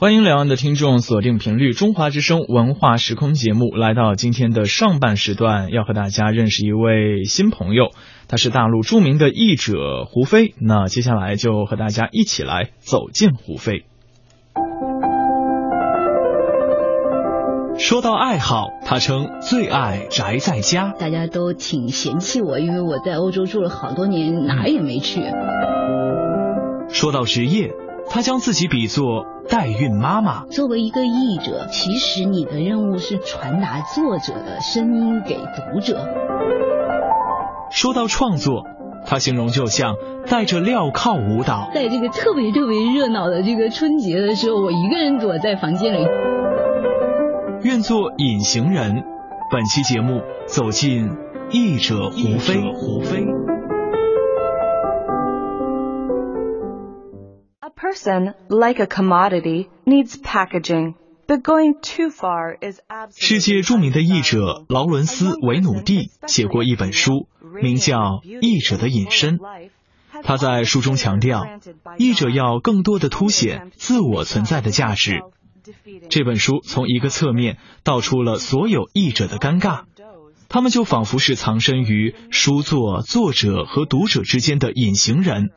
欢迎两岸的听众锁定频率中华之声文化时空节目，来到今天的上半时段，要和大家认识一位新朋友，他是大陆著名的译者胡飞。那接下来就和大家一起来走进胡飞。说到爱好，他称最爱宅在家。大家都挺嫌弃我，因为我在欧洲住了好多年，哪儿也没去。说到职业，他将自己比作代孕妈妈。作为一个译者，其实你的任务是传达作者的声音给读者。说到创作，他形容就像带着镣铐舞蹈。在这个特别特别热闹的这个春节的时候，我一个人躲在房间里。愿做隐形人。本期节目走进译者胡飞。Person like a commodity needs packaging, but going too far is absolutely. 世界著名的译者劳伦斯·维努蒂写过一本书，名叫《译者的隐身》。他在书中强调，译者要更多的凸显自我存在的价值。这本书从一个侧面道出了所有译者的尴尬，他们就仿佛是藏身于书作作者和读者之间的隐形人，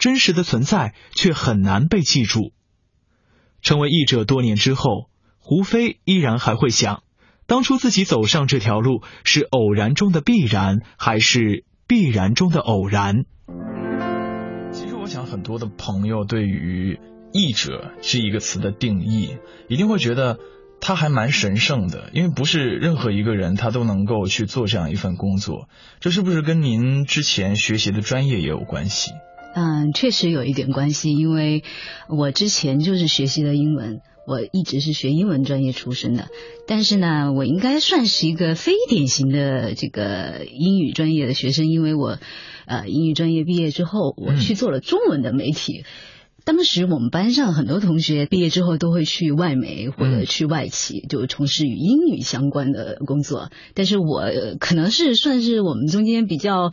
真实的存在却很难被记住。成为译者多年之后，胡飞依然还会想，当初自己走上这条路是偶然中的必然，还是必然中的偶然？其实，我想很多的朋友对于。译者这一个词的定义，一定会觉得他还蛮神圣的，因为不是任何一个人他都能够去做这样一份工作。这是不是跟您之前学习的专业也有关系？嗯，确实有一点关系，因为我之前就是学习的英文，我一直是学英文专业出身的。但是呢，我应该算是一个非典型的这个英语专业的学生，因为我呃英语专业毕业之后，我去做了中文的媒体。当时我们班上很多同学毕业之后都会去外媒或者去外企，就从事与英语相关的工作。但是我可能是算是我们中间比较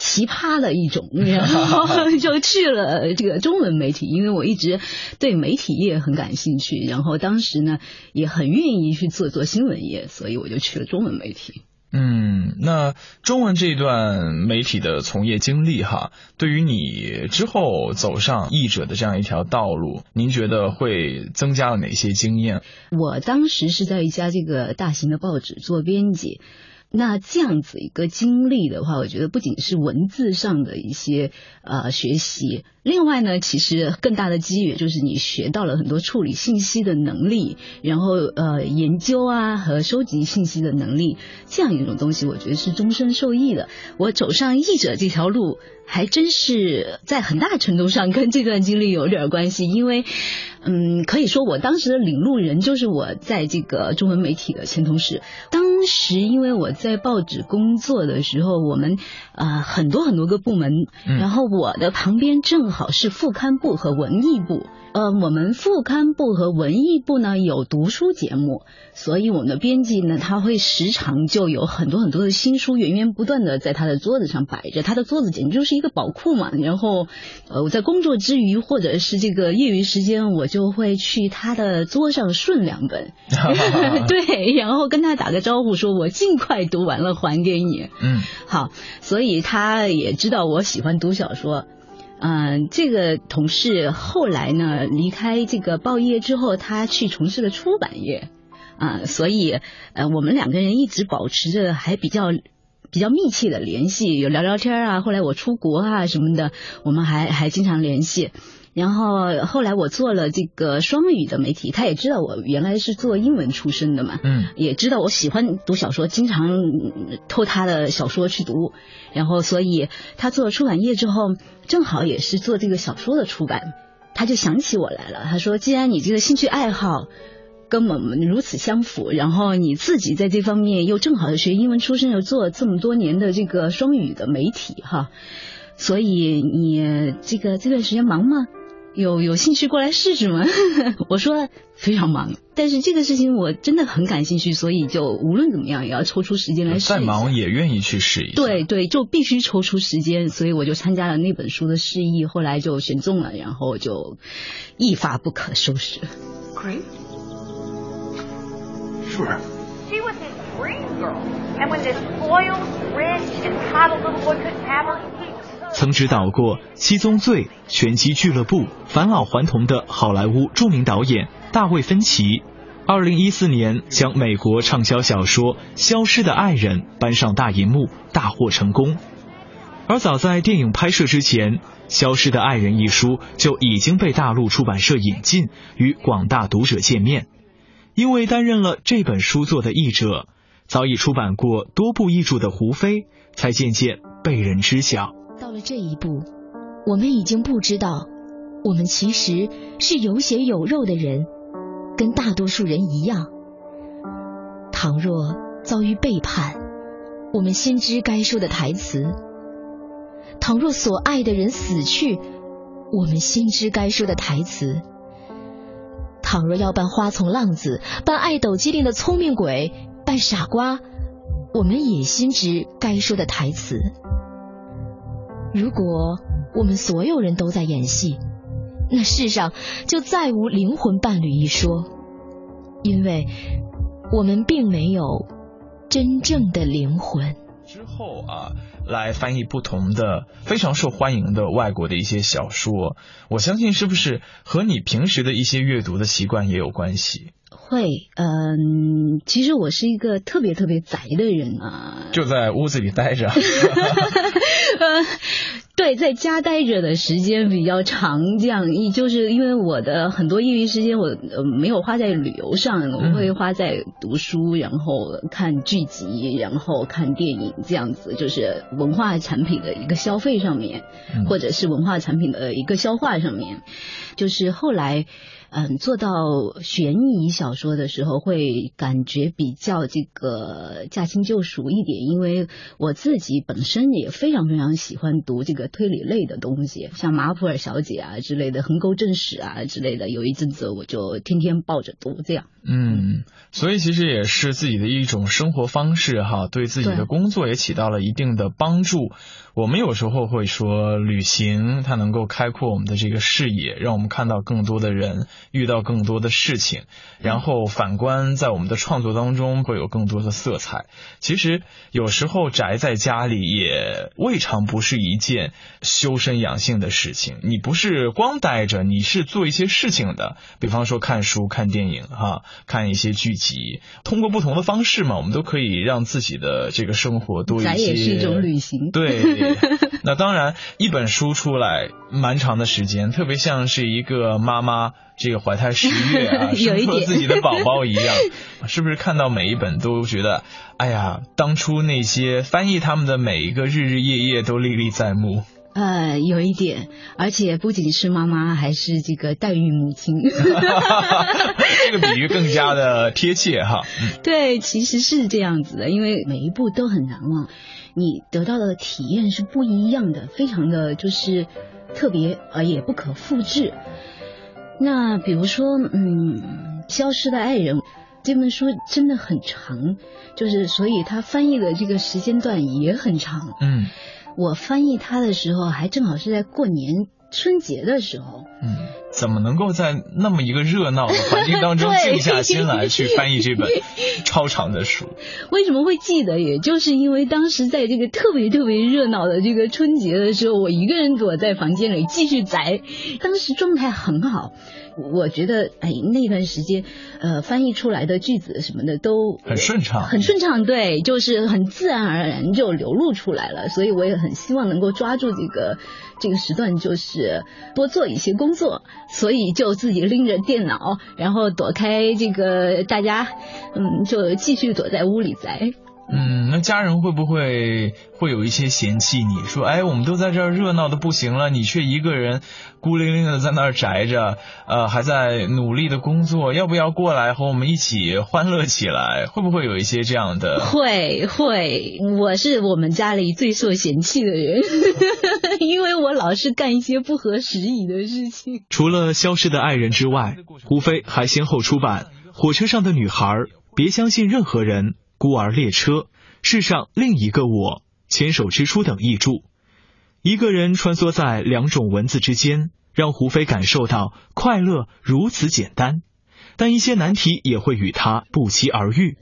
奇葩的一种，然后 就去了这个中文媒体，因为我一直对媒体业很感兴趣，然后当时呢也很愿意去做做新闻业，所以我就去了中文媒体。嗯，那中文这一段媒体的从业经历哈，对于你之后走上译者的这样一条道路，您觉得会增加了哪些经验？我当时是在一家这个大型的报纸做编辑。那这样子一个经历的话，我觉得不仅是文字上的一些呃学习，另外呢，其实更大的机遇就是你学到了很多处理信息的能力，然后呃研究啊和收集信息的能力，这样一种东西，我觉得是终身受益的。我走上译者这条路，还真是在很大程度上跟这段经历有点关系，因为嗯，可以说我当时的领路人就是我在这个中文媒体的前同事。当当时因为我在报纸工作的时候，我们呃很多很多个部门，然后我的旁边正好是副刊部和文艺部。呃，我们副刊部和文艺部呢有读书节目，所以我们的编辑呢他会时常就有很多很多的新书源源不断的在他的桌子上摆着，他的桌子简直就是一个宝库嘛。然后，呃，我在工作之余或者是这个业余时间，我就会去他的桌上顺两本，对，然后跟他打个招呼，说我尽快读完了还给你。嗯，好，所以他也知道我喜欢读小说。嗯，这个同事后来呢离开这个报业之后，他去从事了出版业，啊，所以呃我们两个人一直保持着还比较比较密切的联系，有聊聊天啊。后来我出国啊什么的，我们还还经常联系。然后后来我做了这个双语的媒体，他也知道我原来是做英文出身的嘛，嗯，也知道我喜欢读小说，经常偷他的小说去读。然后所以他做了出版业之后，正好也是做这个小说的出版，他就想起我来了。他说：“既然你这个兴趣爱好跟我们如此相符，然后你自己在这方面又正好是学英文出身，又做了这么多年的这个双语的媒体，哈，所以你这个这段时间忙吗？”有有兴趣过来试试吗？我说非常忙，但是这个事情我真的很感兴趣，所以就无论怎么样也要抽出时间来试。再忙也愿意去试一下。对对，就必须抽出时间，所以我就参加了那本书的试译，后来就选中了，然后就一发不可收拾。great? Sure. She was his dream girl. And when this spoiled, rich, entitled little boy couldn't have her, he 曾指导过《七宗罪》《拳击俱乐部》《返老还童》的好莱坞著名导演大卫·芬奇，二零一四年将美国畅销小说《消失的爱人》搬上大银幕，大获成功。而早在电影拍摄之前，《消失的爱人》一书就已经被大陆出版社引进，与广大读者见面。因为担任了这本书作的译者，早已出版过多部译著的胡飞，才渐渐被人知晓。到了这一步，我们已经不知道，我们其实是有血有肉的人，跟大多数人一样。倘若遭遇背叛，我们心知该说的台词；倘若所爱的人死去，我们心知该说的台词；倘若要扮花丛浪子，扮爱斗机灵的聪明鬼，扮傻瓜，我们也心知该说的台词。如果我们所有人都在演戏，那世上就再无灵魂伴侣一说，因为我们并没有真正的灵魂。之后啊，来翻译不同的非常受欢迎的外国的一些小说，我相信是不是和你平时的一些阅读的习惯也有关系？会，嗯，其实我是一个特别特别宅的人啊，就在屋子里待着。呃，对，在家待着的时间比较长，这样一就是因为我的很多业余时间我呃没有花在旅游上，我会花在读书，然后看剧集，然后看电影这样子，就是文化产品的一个消费上面，或者是文化产品的一个消化上面，就是后来。嗯，做到悬疑小说的时候，会感觉比较这个驾轻就熟一点，因为我自己本身也非常非常喜欢读这个推理类的东西，像马普尔小姐啊之类的，横沟正史啊之类的，有一阵子我就天天抱着读这样。嗯，所以其实也是自己的一种生活方式哈，对自己的工作也起到了一定的帮助。我们有时候会说，旅行它能够开阔我们的这个视野，让我们看到更多的人，遇到更多的事情，然后反观在我们的创作当中会有更多的色彩。其实有时候宅在家里也未尝不是一件修身养性的事情。你不是光待着，你是做一些事情的，比方说看书、看电影哈。看一些剧集，通过不同的方式嘛，我们都可以让自己的这个生活多一些。宅也是一种旅行。对，那当然，一本书出来，蛮长的时间，特别像是一个妈妈这个怀胎十月啊，生出自己的宝宝一样，是不是看到每一本都觉得，哎呀，当初那些翻译他们的每一个日日夜夜都历历在目。呃，有一点，而且不仅是妈妈，还是这个代孕母亲。这个比喻更加的贴切哈。对，其实是这样子的，因为每一步都很难忘，你得到的体验是不一样的，非常的就是特别，呃，也不可复制。那比如说，嗯，《消失的爱人》这本书真的很长，就是所以他翻译的这个时间段也很长。嗯。我翻译它的时候，还正好是在过年春节的时候。嗯，怎么能够在那么一个热闹的环境当中静下心来去翻译这本 超长的书？为什么会记得？也就是因为当时在这个特别特别热闹的这个春节的时候，我一个人躲在房间里继续宅，当时状态很好。我觉得，哎，那段时间，呃，翻译出来的句子什么的都很顺畅，很顺畅，对，就是很自然而然就流露出来了。所以我也很希望能够抓住这个这个时段，就是多做一些工作。所以就自己拎着电脑，然后躲开这个大家，嗯，就继续躲在屋里宅。嗯，那家人会不会会有一些嫌弃你？说，哎，我们都在这儿热闹的不行了，你却一个人孤零零的在那儿宅着，呃，还在努力的工作，要不要过来和我们一起欢乐起来？会不会有一些这样的？会会，我是我们家里最受嫌弃的人，因为我老是干一些不合时宜的事情。除了《消失的爱人》之外，胡飞还先后出版《火车上的女孩》《别相信任何人》。孤儿列车，世上另一个我，牵手之初等译著。一个人穿梭在两种文字之间，让胡飞感受到快乐如此简单。但一些难题也会与他不期而遇。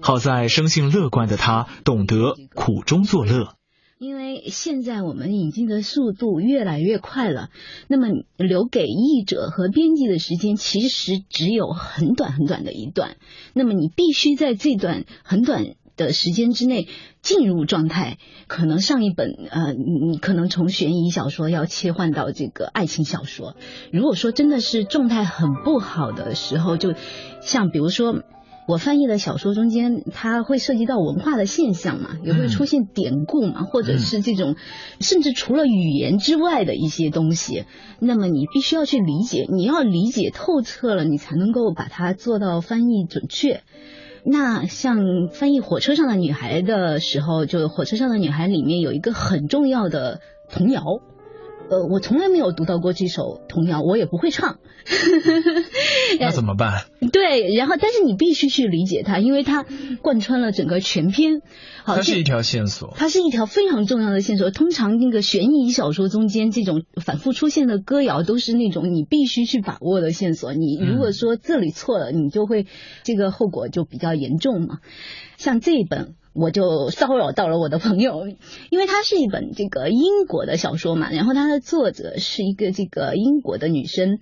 好在生性乐观的他懂得苦中作乐。因为现在我们引进的速度越来越快了，那么留给译者和编辑的时间其实只有很短很短的一段，那么你必须在这段很短的时间之内进入状态。可能上一本呃，你可能从悬疑小说要切换到这个爱情小说。如果说真的是状态很不好的时候，就像比如说。我翻译的小说中间，它会涉及到文化的现象嘛，也会出现典故嘛，或者是这种，甚至除了语言之外的一些东西。那么你必须要去理解，你要理解透彻了，你才能够把它做到翻译准确。那像翻译《火车上的女孩》的时候，就《火车上的女孩》里面有一个很重要的童谣。呃，我从来没有读到过这首童谣，我也不会唱。那怎么办？对，然后但是你必须去理解它，因为它贯穿了整个全篇。好，它是一条线索。它是一条非常重要的线索。通常那个悬疑小说中间这种反复出现的歌谣，都是那种你必须去把握的线索。你如果说这里错了，你就会这个后果就比较严重嘛。像这一本。我就骚扰到了我的朋友，因为它是一本这个英国的小说嘛，然后它的作者是一个这个英国的女生，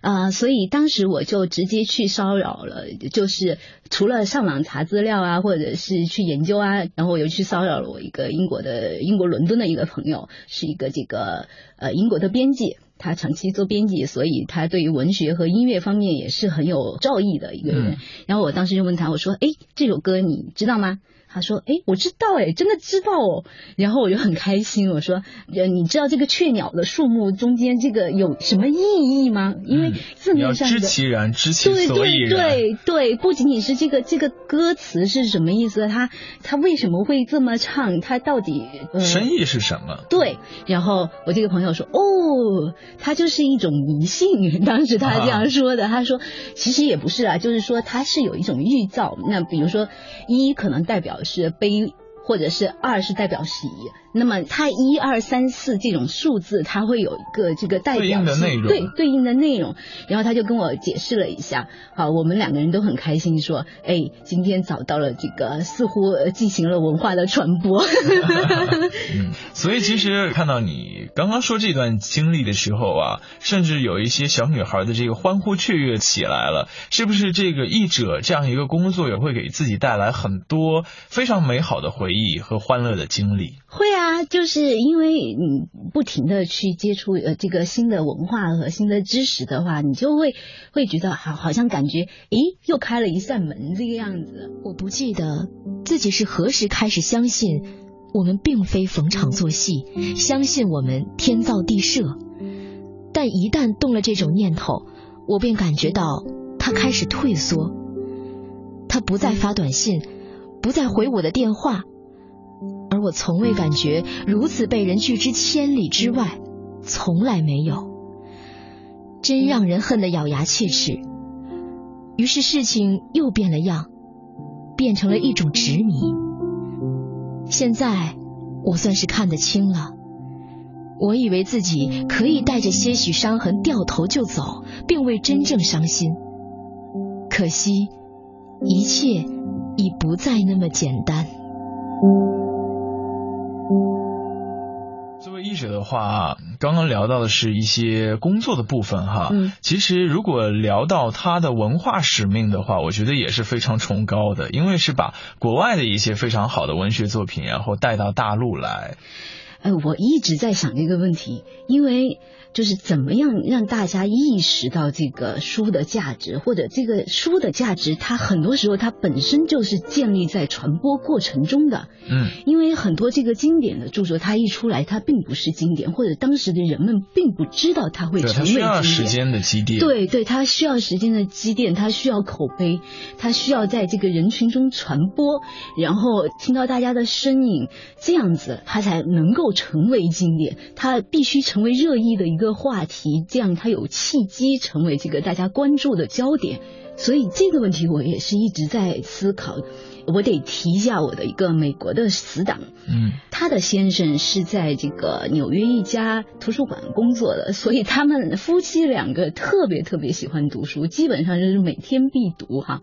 啊，所以当时我就直接去骚扰了，就是除了上网查资料啊，或者是去研究啊，然后我又去骚扰了我一个英国的英国伦敦的一个朋友，是一个这个呃英国的编辑，他长期做编辑，所以他对于文学和音乐方面也是很有造诣的一个人。然后我当时就问他，我说，哎，这首歌你知道吗？他说：“哎，我知道，哎，真的知道哦。”然后我就很开心，我说：“呃，你知道这个雀鸟的数目中间这个有什么意义吗？因为字面上的知其然，知其所以然。对对对，不仅仅是这个这个歌词是什么意思，他他为什么会这么唱？他到底深意是什么？对。然后我这个朋友说：“哦，他就是一种迷信。”当时他这样说的，他说：“其实也不是啊，就是说他是有一种预兆。那比如说一可能代表。”是悲，或者是二是代表喜。那么它一二三四这种数字，它会有一个这个代表的内容，对对应的内容。然后他就跟我解释了一下，好，我们两个人都很开心，说，哎，今天找到了这个似乎进行了文化的传播。嗯，所以其实看到你刚刚说这段经历的时候啊，甚至有一些小女孩的这个欢呼雀跃起来了，是不是这个译者这样一个工作也会给自己带来很多非常美好的回忆和欢乐的经历？会啊。啊，就是因为你不停的去接触呃这个新的文化和新的知识的话，你就会会觉得好，好像感觉诶又开了一扇门这个样子。我不记得自己是何时开始相信我们并非逢场作戏，相信我们天造地设。但一旦动了这种念头，我便感觉到他开始退缩，他不再发短信，不再回我的电话。我从未感觉如此被人拒之千里之外，从来没有，真让人恨得咬牙切齿。于是事情又变了样，变成了一种执迷。现在我算是看得清了，我以为自己可以带着些许伤痕掉头就走，并未真正伤心。可惜，一切已不再那么简单。作为译者的话，刚刚聊到的是一些工作的部分哈。嗯，其实如果聊到他的文化使命的话，我觉得也是非常崇高的，因为是把国外的一些非常好的文学作品，然后带到大陆来。呃，我一直在想这个问题，因为。就是怎么样让大家意识到这个书的价值，或者这个书的价值，它很多时候它本身就是建立在传播过程中的。嗯，因为很多这个经典的著作，它一出来，它并不是经典，或者当时的人们并不知道它会成为经典。需要时间的积淀。对对，它需要时间的积淀，它需要口碑，它需要在这个人群中传播，然后听到大家的声音，这样子它才能够成为经典。它必须成为热议的一个。话题，这样它有契机成为这个大家关注的焦点，所以这个问题我也是一直在思考。我得提一下我的一个美国的死党，嗯，他的先生是在这个纽约一家图书馆工作的，所以他们夫妻两个特别特别喜欢读书，基本上就是每天必读哈。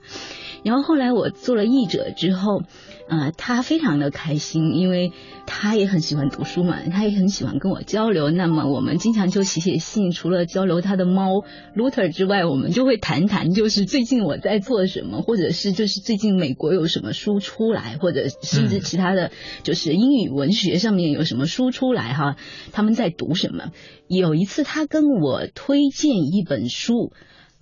然后后来我做了译者之后，呃，他非常的开心，因为他也很喜欢读书嘛，他也很喜欢跟我交流。那么我们经常就写写信，除了交流他的猫 Luther 之外，我们就会谈谈，就是最近我在做什么，或者是就是最近美国有什么书出来，或者甚至其他的就是英语文学上面有什么书出来哈，他们在读什么。有一次他跟我推荐一本书。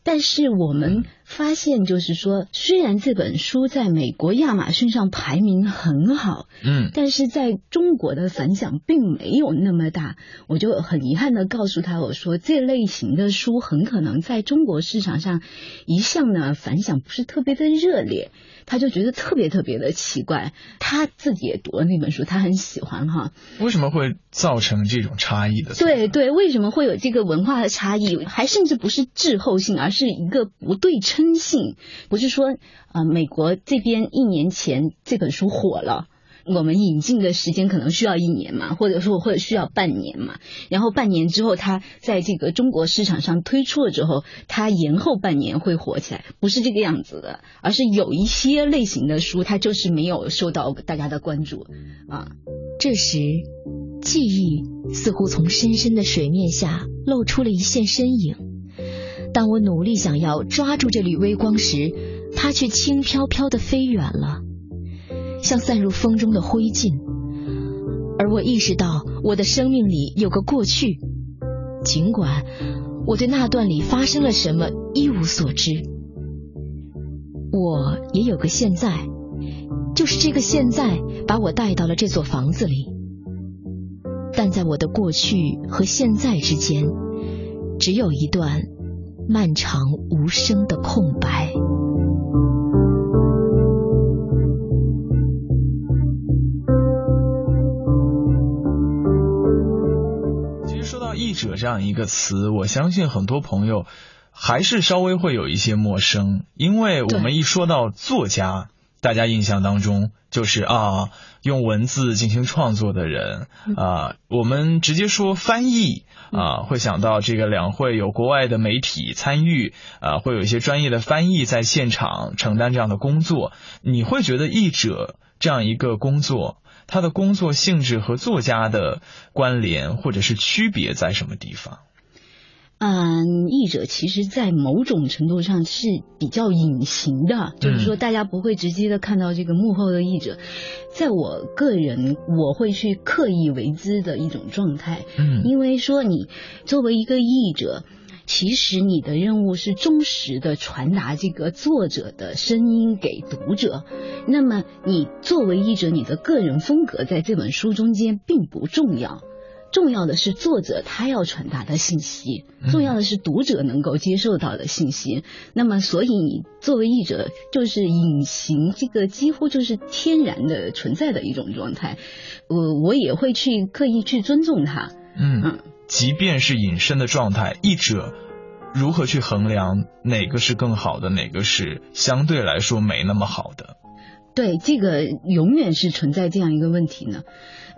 但是我们发现，就是说，虽然这本书在美国亚马逊上排名很好，嗯，但是在中国的反响并没有那么大。我就很遗憾的告诉他，我说这类型的书很可能在中国市场上一向呢反响不是特别的热烈。他就觉得特别特别的奇怪，他自己也读了那本书，他很喜欢哈。为什么会造成这种差异的？对对，为什么会有这个文化的差异？还甚至不是滞后性，而是一个不对称性。不是说啊，美国这边一年前这本书火了。我们引进的时间可能需要一年嘛，或者说或者需要半年嘛，然后半年之后，它在这个中国市场上推出了之后，它延后半年会火起来，不是这个样子的，而是有一些类型的书，它就是没有受到大家的关注啊。这时，记忆似乎从深深的水面下露出了一线身影。当我努力想要抓住这缕微光时，它却轻飘飘的飞远了。像散入风中的灰烬，而我意识到我的生命里有个过去，尽管我对那段里发生了什么一无所知。我也有个现在，就是这个现在把我带到了这座房子里，但在我的过去和现在之间，只有一段漫长无声的空白。其实说到“译者这样一个词，我相信很多朋友还是稍微会有一些陌生，因为我们一说到作家，大家印象当中就是啊，用文字进行创作的人啊，我们直接说翻译啊，会想到这个两会有国外的媒体参与啊，会有一些专业的翻译在现场承担这样的工作。你会觉得译者这样一个工作？他的工作性质和作家的关联或者是区别在什么地方？嗯，译者其实，在某种程度上是比较隐形的，就是说大家不会直接的看到这个幕后的译者。在我个人，我会去刻意为之的一种状态。嗯，因为说你作为一个译者。其实你的任务是忠实的传达这个作者的声音给读者。那么你作为译者，你的个人风格在这本书中间并不重要，重要的是作者他要传达的信息，重要的是读者能够接受到的信息。那么，所以你作为译者就是隐形，这个几乎就是天然的存在的一种状态。我我也会去刻意去尊重他。嗯嗯。即便是隐身的状态，译者如何去衡量哪个是更好的，哪个是相对来说没那么好的？对，这个永远是存在这样一个问题呢。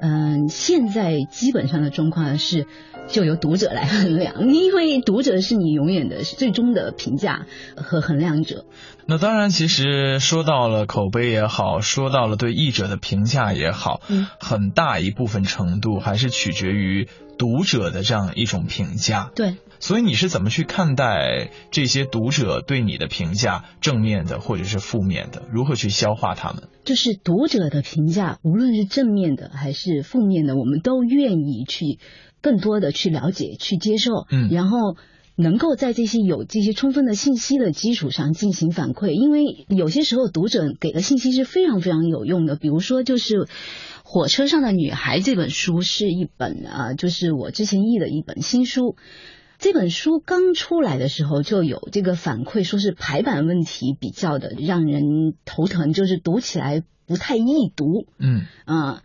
嗯，现在基本上的状况是，就由读者来衡量，因为读者是你永远的最终的评价和衡量者。那当然，其实说到了口碑也好，说到了对译者的评价也好，嗯，很大一部分程度还是取决于读者的这样一种评价。对。所以你是怎么去看待这些读者对你的评价，正面的或者是负面的？如何去消化他们？就是读者的评价，无论是正面的还是负面的，我们都愿意去更多的去了解、去接受。嗯，然后能够在这些有这些充分的信息的基础上进行反馈，因为有些时候读者给的信息是非常非常有用的。比如说，就是《火车上的女孩》这本书是一本啊，就是我之前译的一本新书。这本书刚出来的时候就有这个反馈，说是排版问题比较的让人头疼，就是读起来不太易读。嗯啊，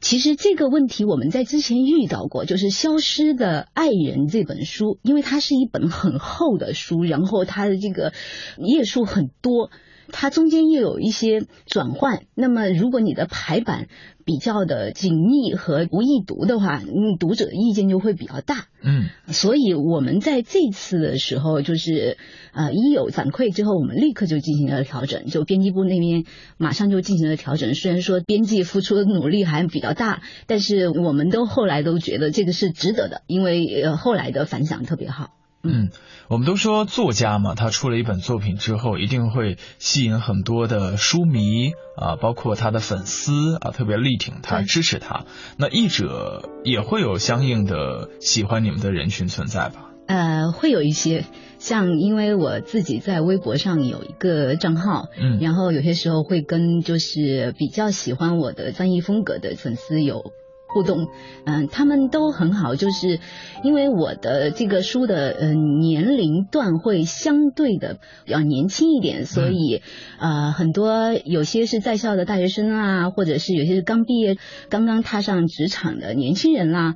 其实这个问题我们在之前遇到过，就是《消失的爱人》这本书，因为它是一本很厚的书，然后它的这个页数很多。它中间又有一些转换，那么如果你的排版比较的紧密和不易读的话，嗯，读者意见就会比较大。嗯，所以我们在这次的时候，就是呃一有反馈之后，我们立刻就进行了调整，就编辑部那边马上就进行了调整。虽然说编辑付出的努力还比较大，但是我们都后来都觉得这个是值得的，因为呃后来的反响特别好。嗯，我们都说作家嘛，他出了一本作品之后，一定会吸引很多的书迷啊，包括他的粉丝啊，特别力挺他、支持他。那译者也会有相应的喜欢你们的人群存在吧？呃，会有一些，像因为我自己在微博上有一个账号，嗯，然后有些时候会跟就是比较喜欢我的翻译风格的粉丝有。互动，嗯，他们都很好，就是因为我的这个书的嗯年龄段会相对的比较年轻一点，所以呃很多有些是在校的大学生啊，或者是有些是刚毕业、刚刚踏上职场的年轻人啦。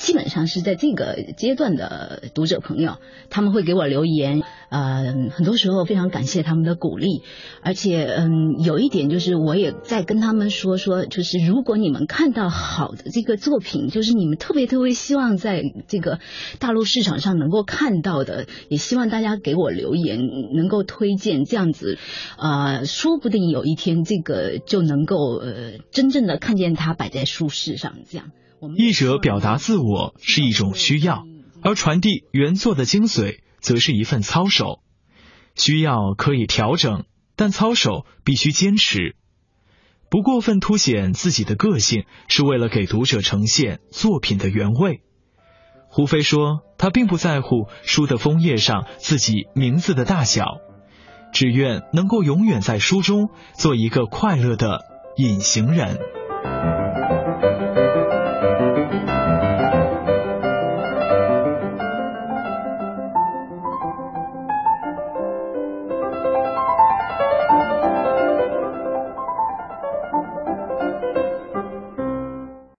基本上是在这个阶段的读者朋友，他们会给我留言，呃，很多时候非常感谢他们的鼓励，而且，嗯，有一点就是我也在跟他们说说，就是如果你们看到好的这个作品，就是你们特别特别希望在这个大陆市场上能够看到的，也希望大家给我留言，能够推荐这样子，呃，说不定有一天这个就能够呃真正的看见它摆在书市上这样。译者表达自我是一种需要，而传递原作的精髓则是一份操守。需要可以调整，但操守必须坚持。不过分凸显自己的个性，是为了给读者呈现作品的原味。胡飞说，他并不在乎书的封页上自己名字的大小，只愿能够永远在书中做一个快乐的隐形人。